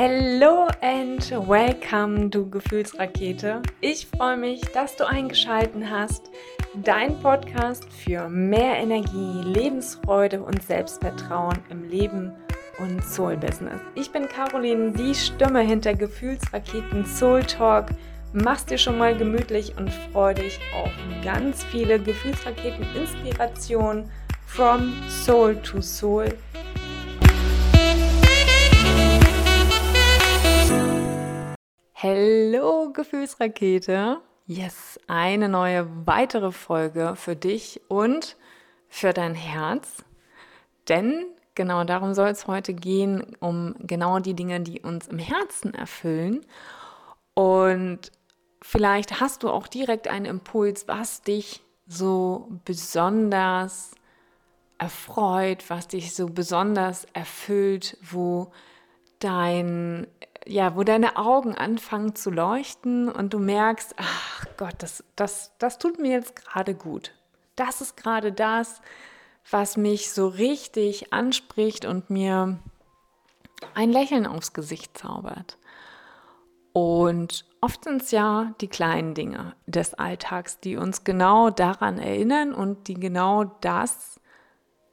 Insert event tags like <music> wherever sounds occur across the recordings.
Hello and welcome, du Gefühlsrakete. Ich freue mich, dass du eingeschaltet hast. Dein Podcast für mehr Energie, Lebensfreude und Selbstvertrauen im Leben und Soul Business. Ich bin Caroline, die Stimme hinter Gefühlsraketen Soul Talk. Mach's dir schon mal gemütlich und freu dich auf ganz viele Gefühlsraketen Inspiration from Soul to Soul Hallo Gefühlsrakete. Yes, eine neue weitere Folge für dich und für dein Herz. Denn genau darum soll es heute gehen, um genau die Dinge, die uns im Herzen erfüllen. Und vielleicht hast du auch direkt einen Impuls, was dich so besonders erfreut, was dich so besonders erfüllt, wo dein ja, wo deine Augen anfangen zu leuchten und du merkst, ach Gott, das, das, das tut mir jetzt gerade gut. Das ist gerade das, was mich so richtig anspricht und mir ein Lächeln aufs Gesicht zaubert. Und oft sind es ja die kleinen Dinge des Alltags, die uns genau daran erinnern und die genau das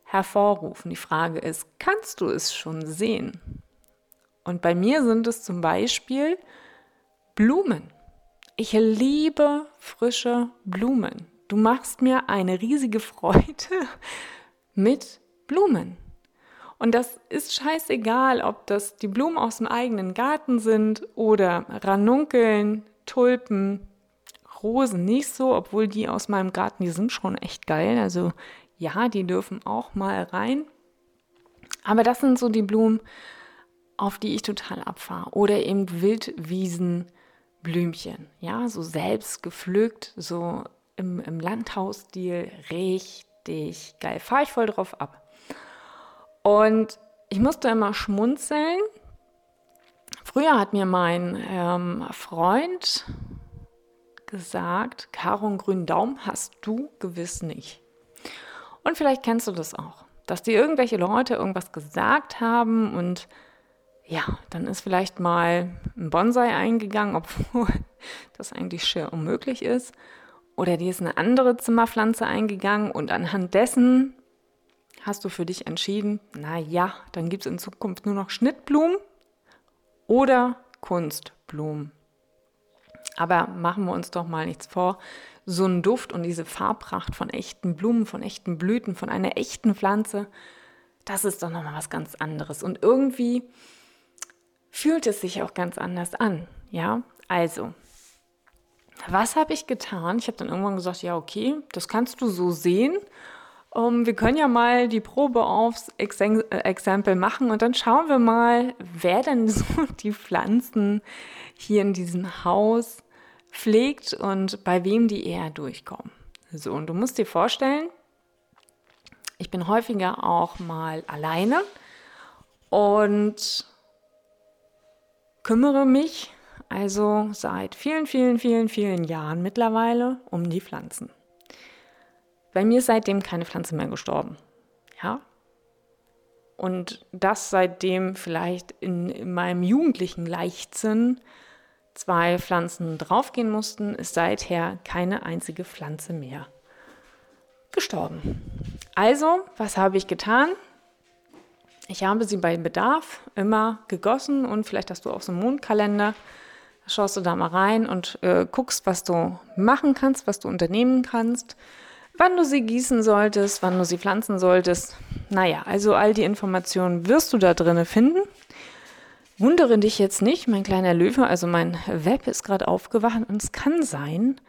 hervorrufen. Die Frage ist, kannst du es schon sehen? Und bei mir sind es zum Beispiel Blumen. Ich liebe frische Blumen. Du machst mir eine riesige Freude <laughs> mit Blumen. Und das ist scheißegal, ob das die Blumen aus dem eigenen Garten sind oder Ranunkeln, Tulpen, Rosen nicht so, obwohl die aus meinem Garten, die sind schon echt geil. Also ja, die dürfen auch mal rein. Aber das sind so die Blumen, auf die ich total abfahre. Oder eben Wildwiesenblümchen, ja, so selbst gepflückt, so im, im Landhausstil, richtig geil. Fahre ich voll drauf ab. Und ich musste immer schmunzeln. Früher hat mir mein ähm, Freund gesagt, Karo grünen Daumen hast du gewiss nicht. Und vielleicht kennst du das auch, dass dir irgendwelche Leute irgendwas gesagt haben und ja, dann ist vielleicht mal ein Bonsai eingegangen, obwohl <laughs> das eigentlich schier unmöglich ist. Oder dir ist eine andere Zimmerpflanze eingegangen und anhand dessen hast du für dich entschieden, na ja, dann gibt es in Zukunft nur noch Schnittblumen oder Kunstblumen. Aber machen wir uns doch mal nichts vor. So ein Duft und diese Farbpracht von echten Blumen, von echten Blüten, von einer echten Pflanze, das ist doch nochmal was ganz anderes. Und irgendwie fühlt es sich auch ganz anders an. Ja, also, was habe ich getan? Ich habe dann irgendwann gesagt, ja, okay, das kannst du so sehen. Um, ähm, wir können ja mal die Probe aufs Exem äh, Exempel machen und dann schauen wir mal, wer denn <laughs> so die Pflanzen hier in diesem Haus pflegt und bei wem die eher durchkommen. So, und du musst dir vorstellen, ich bin häufiger auch mal alleine und kümmere mich also seit vielen, vielen, vielen, vielen Jahren mittlerweile um die Pflanzen. Bei mir ist seitdem keine Pflanze mehr gestorben. Ja? Und das seitdem vielleicht in, in meinem jugendlichen Leichtsinn zwei Pflanzen draufgehen mussten, ist seither keine einzige Pflanze mehr gestorben. Also, was habe ich getan? Ich habe sie bei Bedarf immer gegossen und vielleicht hast du auch so einen Mondkalender. Schaust du da mal rein und äh, guckst, was du machen kannst, was du unternehmen kannst, wann du sie gießen solltest, wann du sie pflanzen solltest. Naja, also all die Informationen wirst du da drinne finden. Wundere dich jetzt nicht, mein kleiner Löwe, also mein Web ist gerade aufgewacht und es kann sein,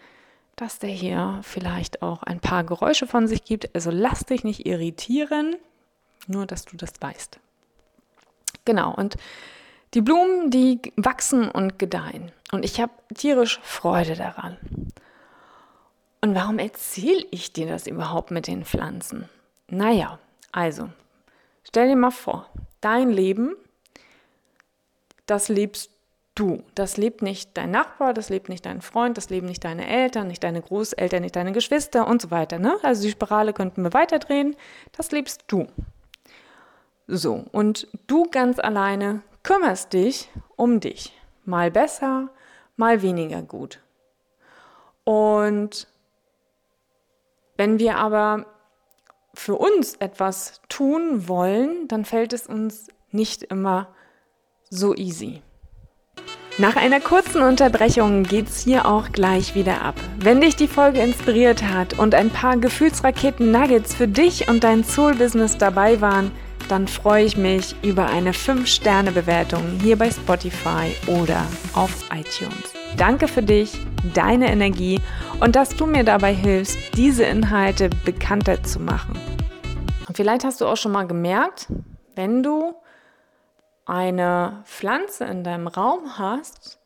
dass der hier vielleicht auch ein paar Geräusche von sich gibt. Also lass dich nicht irritieren. Nur, dass du das weißt. Genau, und die Blumen, die wachsen und gedeihen. Und ich habe tierisch Freude daran. Und warum erzähle ich dir das überhaupt mit den Pflanzen? Naja, also, stell dir mal vor, dein Leben, das lebst du. Das lebt nicht dein Nachbar, das lebt nicht dein Freund, das leben nicht deine Eltern, nicht deine Großeltern, nicht deine Geschwister und so weiter. Ne? Also die Spirale könnten wir weiterdrehen. Das lebst du. So, und du ganz alleine kümmerst dich um dich. Mal besser, mal weniger gut. Und wenn wir aber für uns etwas tun wollen, dann fällt es uns nicht immer so easy. Nach einer kurzen Unterbrechung geht's hier auch gleich wieder ab. Wenn dich die Folge inspiriert hat und ein paar Gefühlsraketen-Nuggets für dich und dein Soul-Business dabei waren, dann freue ich mich über eine 5-Sterne-Bewertung hier bei Spotify oder auf iTunes. Danke für dich, deine Energie und dass du mir dabei hilfst, diese Inhalte bekannter zu machen. Und vielleicht hast du auch schon mal gemerkt, wenn du eine Pflanze in deinem Raum hast,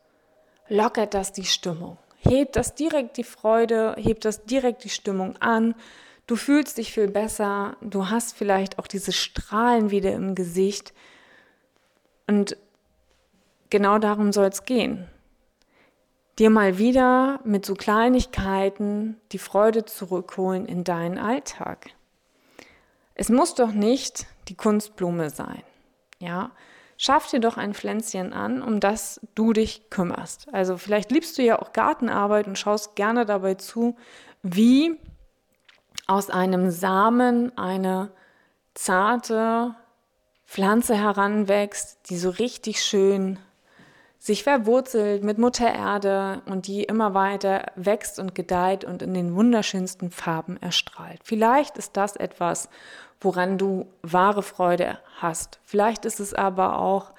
lockert das die Stimmung. Hebt das direkt die Freude, hebt das direkt die Stimmung an. Du fühlst dich viel besser, du hast vielleicht auch diese Strahlen wieder im Gesicht. Und genau darum soll es gehen. Dir mal wieder mit so Kleinigkeiten die Freude zurückholen in deinen Alltag. Es muss doch nicht die Kunstblume sein. Ja, schaff dir doch ein Pflänzchen an, um das du dich kümmerst. Also vielleicht liebst du ja auch Gartenarbeit und schaust gerne dabei zu, wie aus einem Samen eine zarte Pflanze heranwächst, die so richtig schön sich verwurzelt mit Mutter Erde und die immer weiter wächst und gedeiht und in den wunderschönsten Farben erstrahlt. Vielleicht ist das etwas, woran du wahre Freude hast. Vielleicht ist es aber auch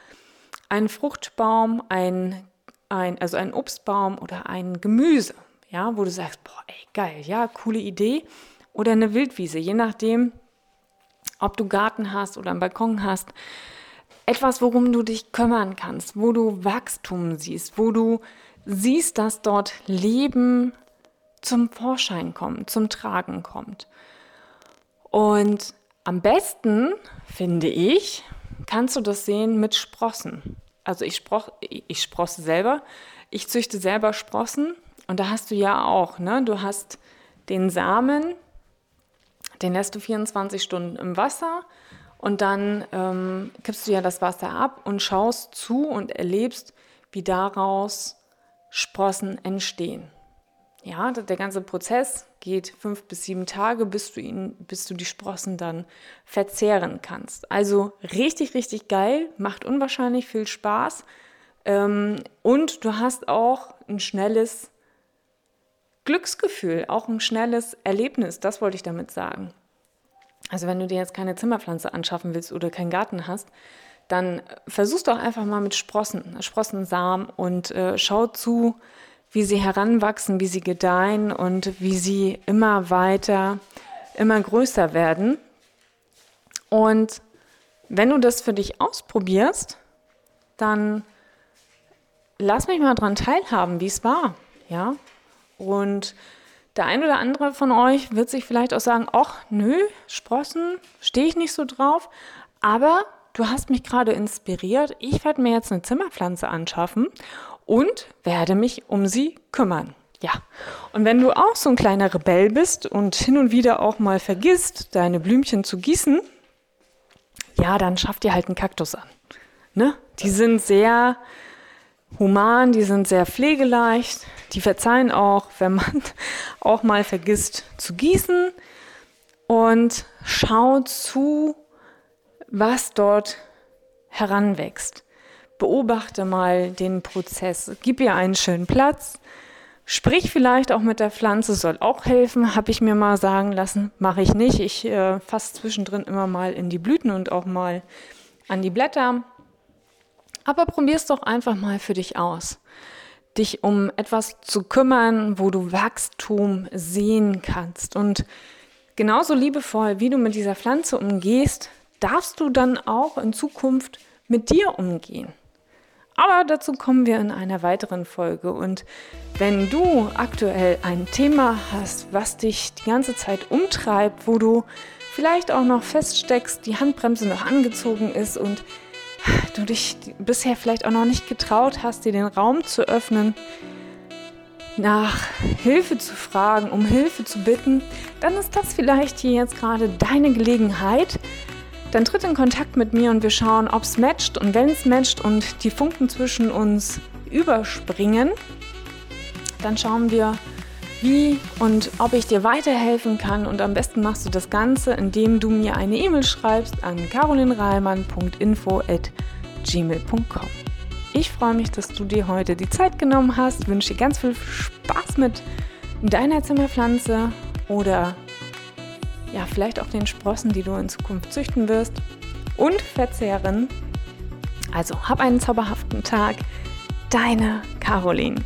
ein Fruchtbaum, ein, ein, also ein Obstbaum oder ein Gemüse, ja, wo du sagst, boah, ey, geil, ja, coole Idee. Oder eine Wildwiese, je nachdem, ob du Garten hast oder einen Balkon hast. Etwas, worum du dich kümmern kannst, wo du Wachstum siehst, wo du siehst, dass dort Leben zum Vorschein kommt, zum Tragen kommt. Und am besten, finde ich, kannst du das sehen mit Sprossen. Also ich, sproch, ich sprosse selber, ich züchte selber Sprossen und da hast du ja auch, ne? du hast den Samen, den lässt du 24 Stunden im Wasser und dann ähm, kippst du ja das Wasser ab und schaust zu und erlebst, wie daraus Sprossen entstehen. Ja, der ganze Prozess geht fünf bis sieben Tage, bis du ihn, bis du die Sprossen dann verzehren kannst. Also richtig, richtig geil, macht unwahrscheinlich viel Spaß. Ähm, und du hast auch ein schnelles Glücksgefühl, auch ein schnelles Erlebnis, das wollte ich damit sagen. Also wenn du dir jetzt keine Zimmerpflanze anschaffen willst oder keinen Garten hast, dann versuchst doch einfach mal mit Sprossen, Sprossensamen und äh, schau zu, wie sie heranwachsen, wie sie gedeihen und wie sie immer weiter, immer größer werden. Und wenn du das für dich ausprobierst, dann lass mich mal dran teilhaben, wie es war, ja? Und der ein oder andere von euch wird sich vielleicht auch sagen, ach, nö, Sprossen, stehe ich nicht so drauf, aber du hast mich gerade inspiriert, ich werde mir jetzt eine Zimmerpflanze anschaffen und werde mich um sie kümmern. Ja, und wenn du auch so ein kleiner Rebell bist und hin und wieder auch mal vergisst, deine Blümchen zu gießen, ja, dann schaff dir halt einen Kaktus an. Ne? Die sind sehr human, die sind sehr pflegeleicht, die verzeihen auch, wenn man <laughs> auch mal vergisst zu gießen und schau zu, was dort heranwächst. Beobachte mal den Prozess, gib ihr einen schönen Platz, sprich vielleicht auch mit der Pflanze, soll auch helfen, habe ich mir mal sagen lassen, mache ich nicht. Ich äh, fasse zwischendrin immer mal in die Blüten und auch mal an die Blätter. Aber probier es doch einfach mal für dich aus. Dich um etwas zu kümmern, wo du Wachstum sehen kannst. Und genauso liebevoll, wie du mit dieser Pflanze umgehst, darfst du dann auch in Zukunft mit dir umgehen. Aber dazu kommen wir in einer weiteren Folge. Und wenn du aktuell ein Thema hast, was dich die ganze Zeit umtreibt, wo du vielleicht auch noch feststeckst, die Handbremse noch angezogen ist und du dich bisher vielleicht auch noch nicht getraut hast, dir den Raum zu öffnen, nach Hilfe zu fragen, um Hilfe zu bitten, dann ist das vielleicht hier jetzt gerade deine Gelegenheit, dann tritt in Kontakt mit mir und wir schauen, ob es matcht. Und wenn es matcht und die Funken zwischen uns überspringen, dann schauen wir, wie und ob ich dir weiterhelfen kann. Und am besten machst du das Ganze, indem du mir eine E-Mail schreibst an carolinreimann.info@gmail.com. Ich freue mich, dass du dir heute die Zeit genommen hast. Wünsche dir ganz viel Spaß mit deiner Zimmerpflanze oder ja, vielleicht auch den Sprossen, die du in Zukunft züchten wirst und verzehren. Also hab einen zauberhaften Tag. Deine Caroline.